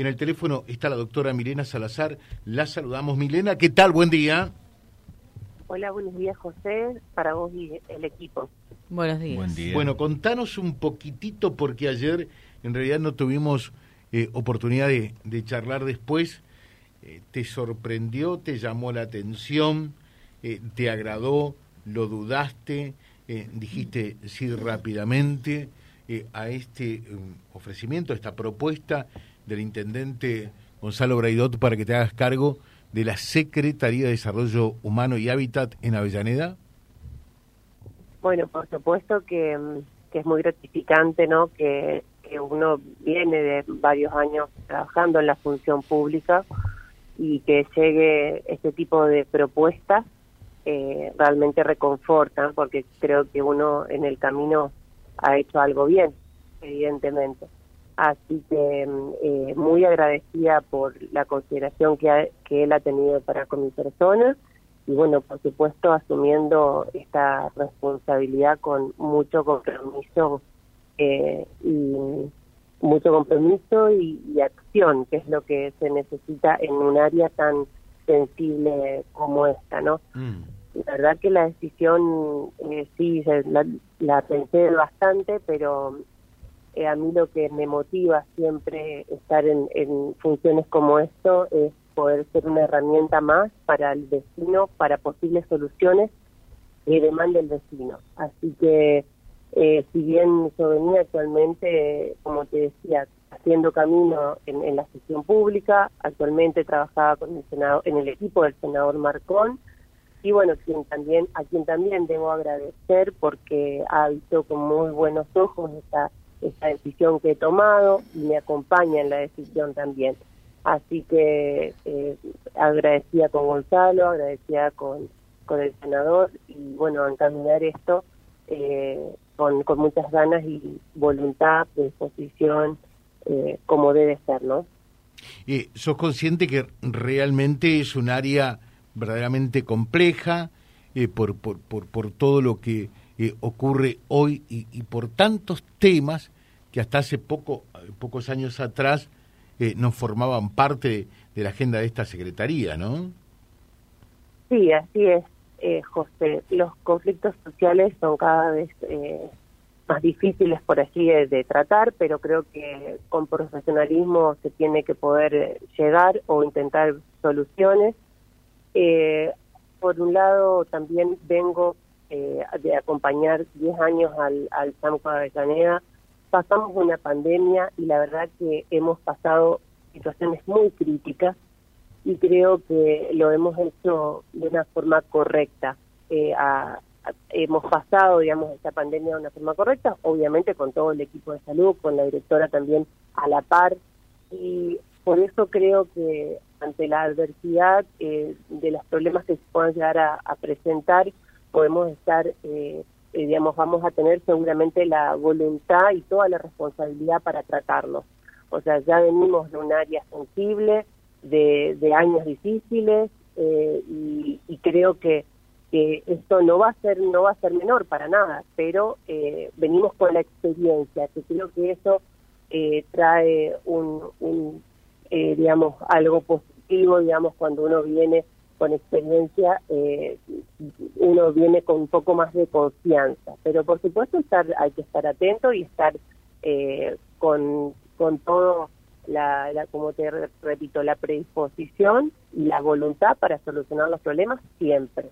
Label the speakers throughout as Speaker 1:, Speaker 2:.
Speaker 1: en el teléfono está la doctora Milena Salazar. La saludamos. Milena, ¿qué tal? Buen día.
Speaker 2: Hola, buenos días, José, para vos y el equipo.
Speaker 3: Buenos días.
Speaker 1: Buen día. Bueno, contanos un poquitito, porque ayer en realidad no tuvimos eh, oportunidad de, charlar después. Eh, ¿Te sorprendió, te llamó la atención, eh, te agradó, lo dudaste, dijiste sí rápidamente a este ofrecimiento, a esta propuesta del intendente Gonzalo Braidot para que te hagas cargo de la Secretaría de Desarrollo Humano y Hábitat en Avellaneda?
Speaker 2: Bueno, por supuesto que, mm, es muy gratificante, ¿no? Que, uno viene de varios años trabajando en la función pública y que llegue este tipo de propuestas eh, realmente reconfortan, porque creo que uno en el camino ha hecho algo bien, evidentemente. Así que mm, eh, muy agradecida por la consideración que, que él ha tenido para con mi persona y bueno, por supuesto asumiendo esta responsabilidad con mucho compromiso eh, y mucho compromiso y, acción, que es lo que se necesita en un área tan sensible como esta, ¿no? Mm. La verdad que la decisión eh, sí la, la pensé bastante, pero eh, a mí lo que me motiva siempre estar en, funciones como esto es poder ser una herramienta más para el vecino, para posibles soluciones que demande el vecino. Así que eh, si bien yo venía actualmente, como te decía, haciendo camino en, la gestión pública, actualmente trabajaba con el senado, en el equipo del senador Marcón, y bueno, quien también, a quien también debo agradecer porque ha visto con muy buenos ojos esta esta decisión que he tomado y me acompaña en la decisión también. Así que eh, agradecida con Gonzalo, agradecida con, con el senador y bueno, encaminar esto eh, con, con muchas ganas y voluntad, disposición, eh, como debe ser, ¿no?
Speaker 1: Eh, ¿Sos consciente que realmente es un área verdaderamente compleja eh, por, por, por, por todo lo que ocurre hoy y, por tantos temas que hasta hace poco, pocos años atrás eh, no formaban parte de, la agenda de esta secretaría, ¿no?
Speaker 2: Sí, así es, eh, José. Los conflictos sociales son cada vez eh, más difíciles, por así, de, tratar, pero creo que con profesionalismo se tiene que poder llegar o intentar soluciones. por un lado, también vengo eh, de acompañar 10 años al, al SAMCO Avellaneda, pasamos una pandemia y la verdad que hemos pasado situaciones muy críticas y creo que lo hemos hecho de una forma correcta. Eh, hemos pasado, digamos, esta pandemia de una forma correcta, obviamente con todo el equipo de salud, con la directora también a la par, y por eso creo que ante la adversidad eh, de los problemas que se puedan llegar a presentar, podemos estar, eh, eh, digamos, vamos a tener seguramente la voluntad y toda la responsabilidad para tratarlos. O sea, ya venimos de un área sensible, de, de años difíciles, eh, y, y, creo que, que esto no va a ser no va a ser menor para nada, pero eh, venimos con la experiencia, que creo que eso trae un, un digamos, algo positivo, digamos, cuando uno viene con experiencia eh, uno viene con un poco más de confianza. Pero por supuesto estar, hay que estar atento y estar eh, con, con todo, la, como te repito, la predisposición y la voluntad para solucionar los problemas siempre.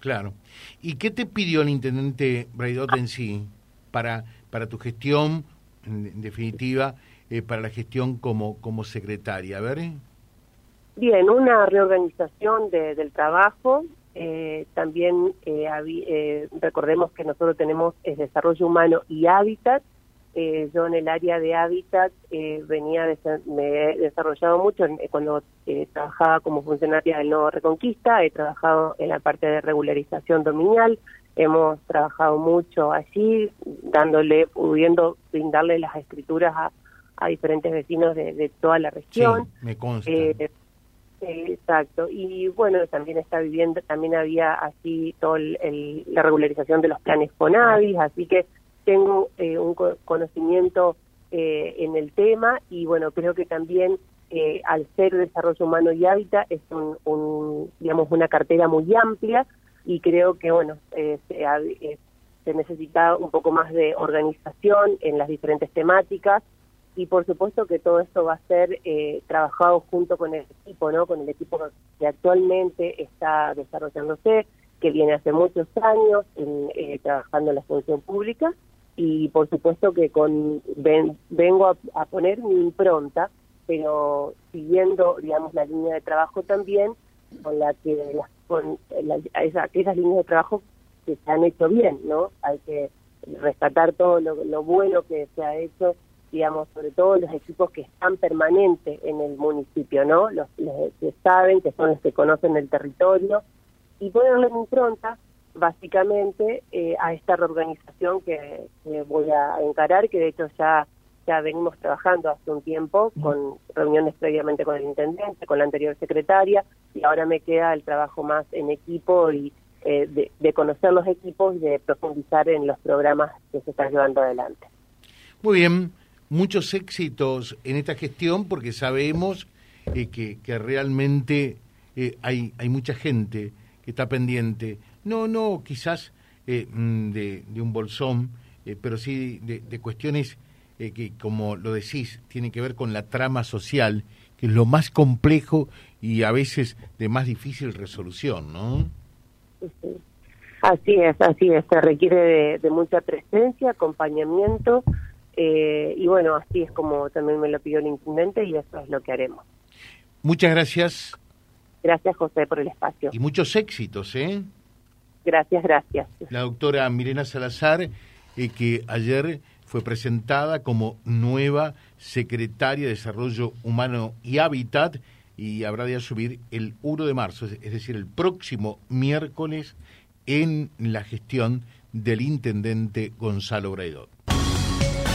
Speaker 1: Claro. ¿Y qué te pidió el intendente Braidot en sí para, para tu gestión, en, definitiva, eh, para la gestión como, como secretaria? A ver.
Speaker 2: Bien, una reorganización del trabajo. Eh, también eh, eh, recordemos que nosotros tenemos el desarrollo humano y hábitat. yo en el área de hábitat venía me he desarrollado mucho cuando trabajaba como funcionaria del Nuevo Reconquista. He trabajado en la parte de regularización dominial. Hemos trabajado mucho allí, dándole, pudiendo brindarle las escrituras a, diferentes vecinos de, toda la región.
Speaker 1: me consta
Speaker 2: exacto. Y bueno, también está viviendo, también había así toda la regularización de los planes CONAVIS, así que tengo eh, un conocimiento eh, en el tema y bueno, creo que también eh, al ser desarrollo humano y hábitat es un, digamos una cartera muy amplia y creo que bueno se, se necesita un poco más de organización en las diferentes temáticas y por supuesto que todo esto va a ser eh, trabajado junto con el equipo, ¿no? Con el equipo que actualmente está desarrollándose, que viene hace muchos años eh, trabajando en la función pública y por supuesto que con vengo a, poner mi impronta, pero siguiendo, digamos, la línea de trabajo también con la que las, con esa, esas líneas de trabajo que se han hecho bien, ¿no? Hay que rescatar todo lo bueno que se ha hecho digamos, sobre todo los equipos que están permanentes en el municipio, ¿no? Los, que saben, que son los que conocen el territorio, y ponerle en impronta, básicamente, eh, a esta reorganización que, voy a encarar, que de hecho ya, ya venimos trabajando hace un tiempo, con reuniones previamente con el intendente, con la anterior secretaria, y ahora me queda el trabajo más en equipo y eh, de, de conocer los equipos y de profundizar en los programas que se están llevando adelante.
Speaker 1: Muy bien muchos éxitos en esta gestión porque sabemos eh, que, que, realmente eh, hay, hay mucha gente que está pendiente, no, no quizás eh, mm, de, de, un bolsón, pero sí de, de cuestiones que, como lo decís, tienen que ver con la trama social, que es lo más complejo y a veces de más difícil resolución, ¿no?
Speaker 2: Así es, así es, se requiere de, de mucha presencia, acompañamiento, eh, y bueno, así es como también me lo pidió el intendente y eso es lo que haremos.
Speaker 1: Muchas gracias.
Speaker 2: Gracias, José, por el espacio.
Speaker 1: Y muchos éxitos, ¿eh?
Speaker 2: Gracias, gracias.
Speaker 1: La doctora Mirena Salazar, eh, que ayer fue presentada como nueva secretaria de Desarrollo Humano y Hábitat y habrá de asumir el 1 de marzo, es decir, el próximo miércoles en la gestión del intendente Gonzalo Braidot